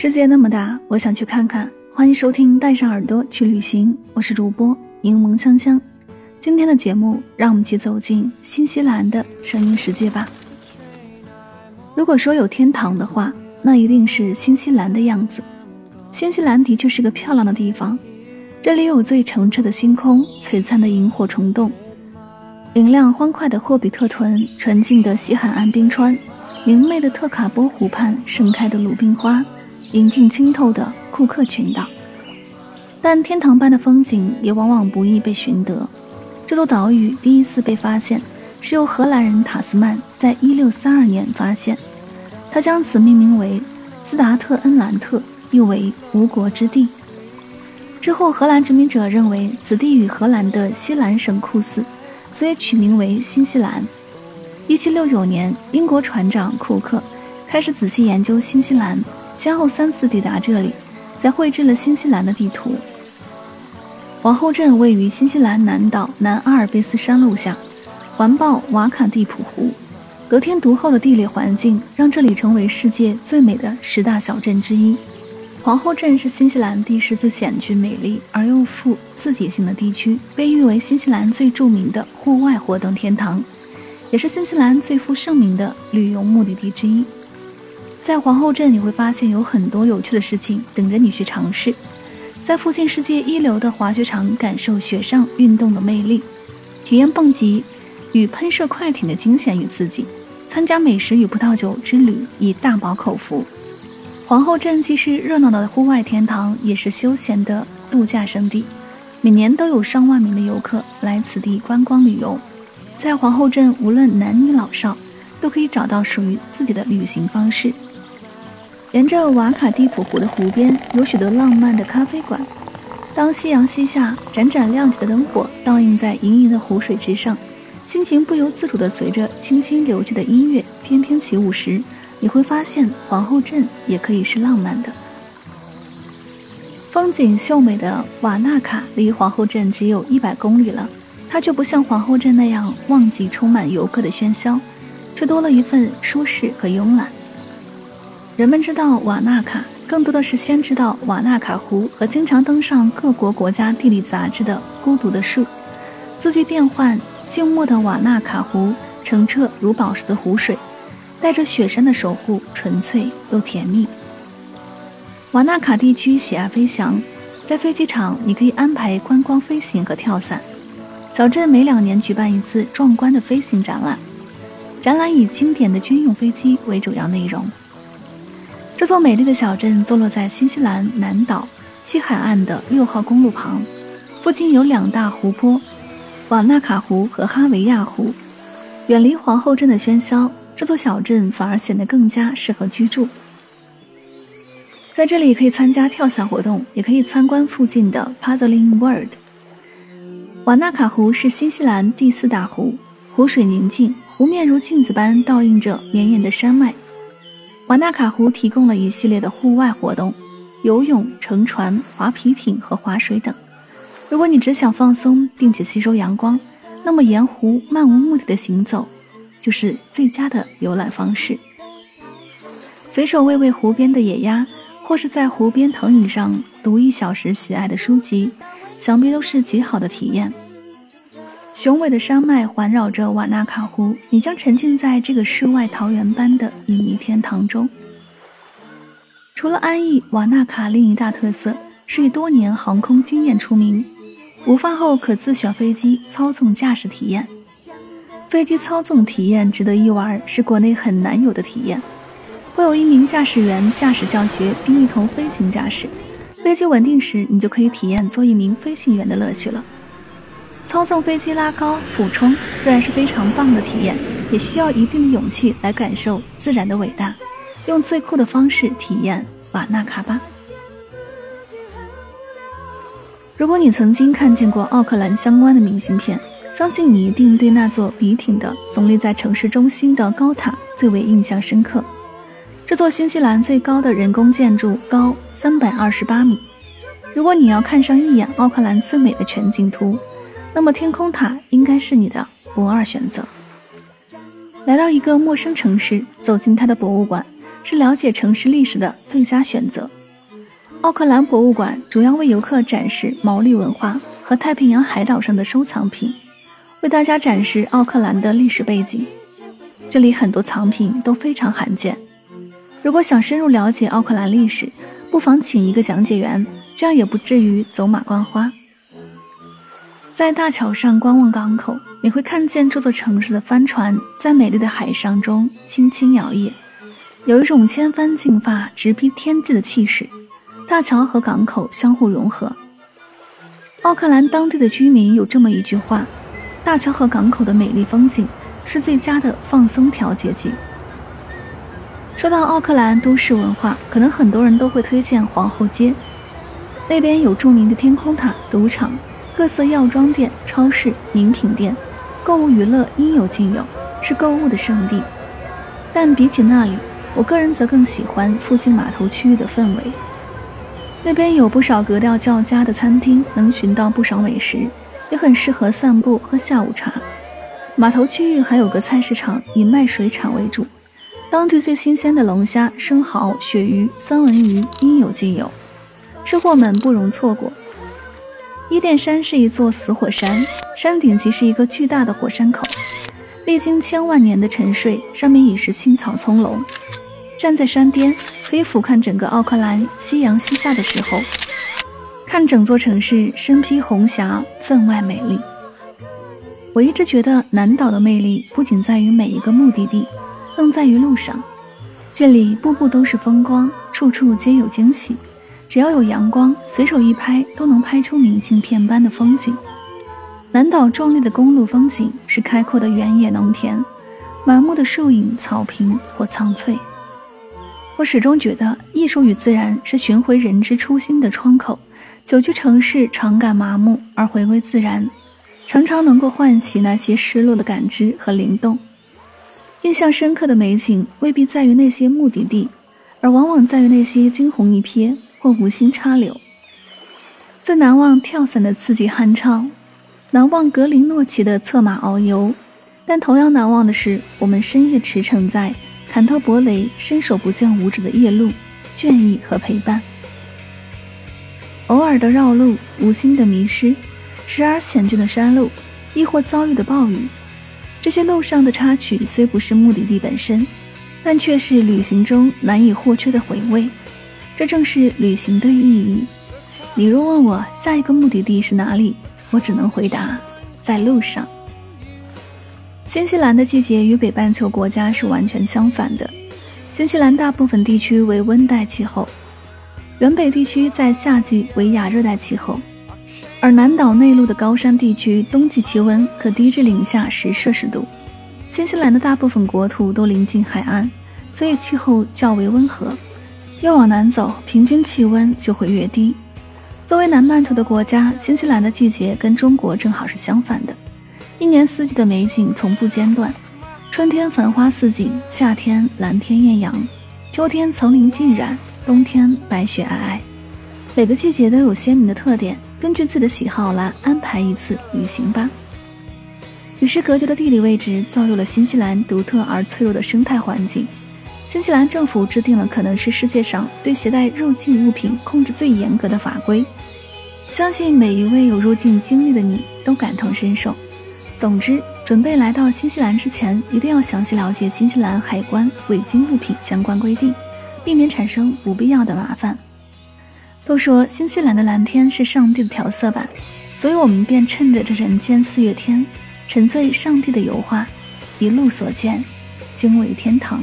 世界那么大，我想去看看。欢迎收听《带上耳朵去旅行》，我是主播柠檬香香。今天的节目，让我们一起走进新西兰的声音世界吧。如果说有天堂的话，那一定是新西兰的样子。新西兰的确是个漂亮的地方，这里有最澄澈的星空、璀璨的萤火虫洞、明亮欢快的霍比特屯、纯净的西海岸冰川、明媚的特卡波湖畔盛开的鲁冰花。宁静清透的库克群岛，但天堂般的风景也往往不易被寻得。这座岛屿第一次被发现，是由荷兰人塔斯曼在一六三二年发现，他将此命名为斯达特恩兰特，意为无国之地。之后，荷兰殖民者认为此地与荷兰的西兰省酷似，所以取名为新西兰。一七六九年，英国船长库克开始仔细研究新西兰。先后三次抵达这里，才绘制了新西兰的地图。皇后镇位于新西兰南岛南阿尔卑斯山麓下，环抱瓦卡蒂普湖。得天独厚的地理环境让这里成为世界最美的十大小镇之一。皇后镇是新西兰地势最险峻、美丽而又富刺激性的地区，被誉为新西兰最著名的户外活动天堂，也是新西兰最负盛名的旅游目的地之一。在皇后镇，你会发现有很多有趣的事情等着你去尝试。在附近世界一流的滑雪场，感受雪上运动的魅力，体验蹦极与喷射快艇的惊险与刺激，参加美食与葡萄酒之旅，以大饱口福。皇后镇既是热闹的户外天堂，也是休闲的度假胜地，每年都有上万名的游客来此地观光旅游。在皇后镇，无论男女老少，都可以找到属于自己的旅行方式。沿着瓦卡蒂普湖的湖边，有许多浪漫的咖啡馆。当夕阳西下，盏盏亮起的灯火倒映在盈盈的湖水之上，心情不由自主地随着轻轻流着的音乐翩翩起舞时，你会发现皇后镇也可以是浪漫的。风景秀美的瓦纳卡离皇后镇只有一百公里了，它却不像皇后镇那样旺季充满游客的喧嚣，却多了一份舒适和慵懒。人们知道瓦纳卡，更多的是先知道瓦纳卡湖和经常登上各国国家地理杂志的孤独的树。四季变换、静默的瓦纳卡湖，澄澈如宝石的湖水，带着雪山的守护，纯粹又甜蜜。瓦纳卡地区喜爱飞翔，在飞机场你可以安排观光飞行和跳伞。小镇每两年举办一次壮观的飞行展览，展览以经典的军用飞机为主要内容。这座美丽的小镇坐落在新西兰南岛西海岸的六号公路旁，附近有两大湖泊，瓦纳卡湖和哈维亚湖。远离皇后镇的喧嚣，这座小镇反而显得更加适合居住。在这里可以参加跳伞活动，也可以参观附近的 Paddling World。瓦纳卡湖是新西兰第四大湖，湖水宁静，湖面如镜子般倒映着绵延的山脉。瓦纳卡湖提供了一系列的户外活动，游泳、乘船、划皮艇和划水等。如果你只想放松并且吸收阳光，那么沿湖漫无目的的行走就是最佳的游览方式。随手喂喂湖边的野鸭，或是在湖边藤椅上读一小时喜爱的书籍，想必都是极好的体验。雄伟的山脉环绕着瓦纳卡湖，你将沉浸在这个世外桃源般的隐秘天堂中。除了安逸，瓦纳卡另一大特色是以多年航空经验出名。午饭后可自选飞机操纵驾驶体验，飞机操纵体验值得一玩，是国内很难有的体验。会有一名驾驶员驾驶教学，并一同飞行驾驶。飞机稳定时，你就可以体验做一名飞行员的乐趣了。操纵飞机拉高、俯冲，虽然是非常棒的体验，也需要一定的勇气来感受自然的伟大，用最酷的方式体验瓦纳卡巴。如果你曾经看见过奥克兰相关的明信片，相信你一定对那座笔挺的耸立在城市中心的高塔最为印象深刻。这座新西兰最高的人工建筑高三百二十八米。如果你要看上一眼奥克兰最美的全景图，那么天空塔应该是你的不二选择。来到一个陌生城市，走进它的博物馆，是了解城市历史的最佳选择。奥克兰博物馆主要为游客展示毛利文化和太平洋海岛上的收藏品，为大家展示奥克兰的历史背景。这里很多藏品都非常罕见。如果想深入了解奥克兰历史，不妨请一个讲解员，这样也不至于走马观花。在大桥上观望港口，你会看见这座城市的帆船在美丽的海上中轻轻摇曳，有一种千帆竞发、直逼天际的气势。大桥和港口相互融合。奥克兰当地的居民有这么一句话：“大桥和港口的美丽风景是最佳的放松调节剂。”说到奥克兰都市文化，可能很多人都会推荐皇后街，那边有著名的天空塔、赌场、各色药妆店、超市、名品店，购物娱乐应有尽有，是购物的圣地。但比起那里，我个人则更喜欢附近码头区域的氛围。那边有不少格调较佳的餐厅，能寻到不少美食，也很适合散步喝下午茶。码头区域还有个菜市场，以卖水产为主，当地最新鲜的龙虾、生蚝、鳕鱼、三文鱼应有尽有，吃货们不容错过。伊甸山是一座死火山，山顶即是一个巨大的火山口，历经千万年的沉睡，上面已是青草葱茏。站在山巅，可以俯瞰整个奥克兰。夕阳西下的时候，看整座城市身披红霞，分外美丽。我一直觉得南岛的魅力不仅在于每一个目的地，更在于路上。这里步步都是风光，处处皆有惊喜。只要有阳光，随手一拍都能拍出明信片般的风景。南岛壮丽的公路风景是开阔的原野农田，满目的树影、草坪或苍翠。我始终觉得，艺术与自然是寻回人之初心的窗口。久居城市，常感麻木，而回归自然，常常能够唤起那些失落的感知和灵动。印象深刻的美景未必在于那些目的地，而往往在于那些惊鸿一瞥或无心插柳。最难忘跳伞的刺激酣畅，难忘格林诺奇的策马遨游，但同样难忘的是，我们深夜驰骋在。坎特伯雷伸手不见五指的夜路，倦意和陪伴，偶尔的绕路，无心的迷失，时而险峻的山路，亦或遭遇的暴雨，这些路上的插曲虽不是目的地本身，但却是旅行中难以或缺的回味。这正是旅行的意义。你若问我下一个目的地是哪里，我只能回答：在路上。新西兰的季节与北半球国家是完全相反的。新西兰大部分地区为温带气候，原北地区在夏季为亚热带气候，而南岛内陆的高山地区冬季气温可低至零下十摄氏度。新西兰的大部分国土都临近海岸，所以气候较为温和。越往南走，平均气温就会越低。作为南半球的国家，新西兰的季节跟中国正好是相反的。一年四季的美景从不间断，春天繁花似锦，夏天蓝天艳阳，秋天层林尽染，冬天白雪皑皑。每个季节都有鲜明的特点，根据自己的喜好来安排一次旅行吧。与世隔绝的地理位置造就了新西兰独特而脆弱的生态环境。新西兰政府制定了可能是世界上对携带入境物品控制最严格的法规，相信每一位有入境经历的你都感同身受。总之，准备来到新西兰之前，一定要详细了解新西兰海关违禁物品相关规定，避免产生不必要的麻烦。都说新西兰的蓝天是上帝的调色板，所以我们便趁着这人间四月天，沉醉上帝的油画，一路所见，惊为天堂。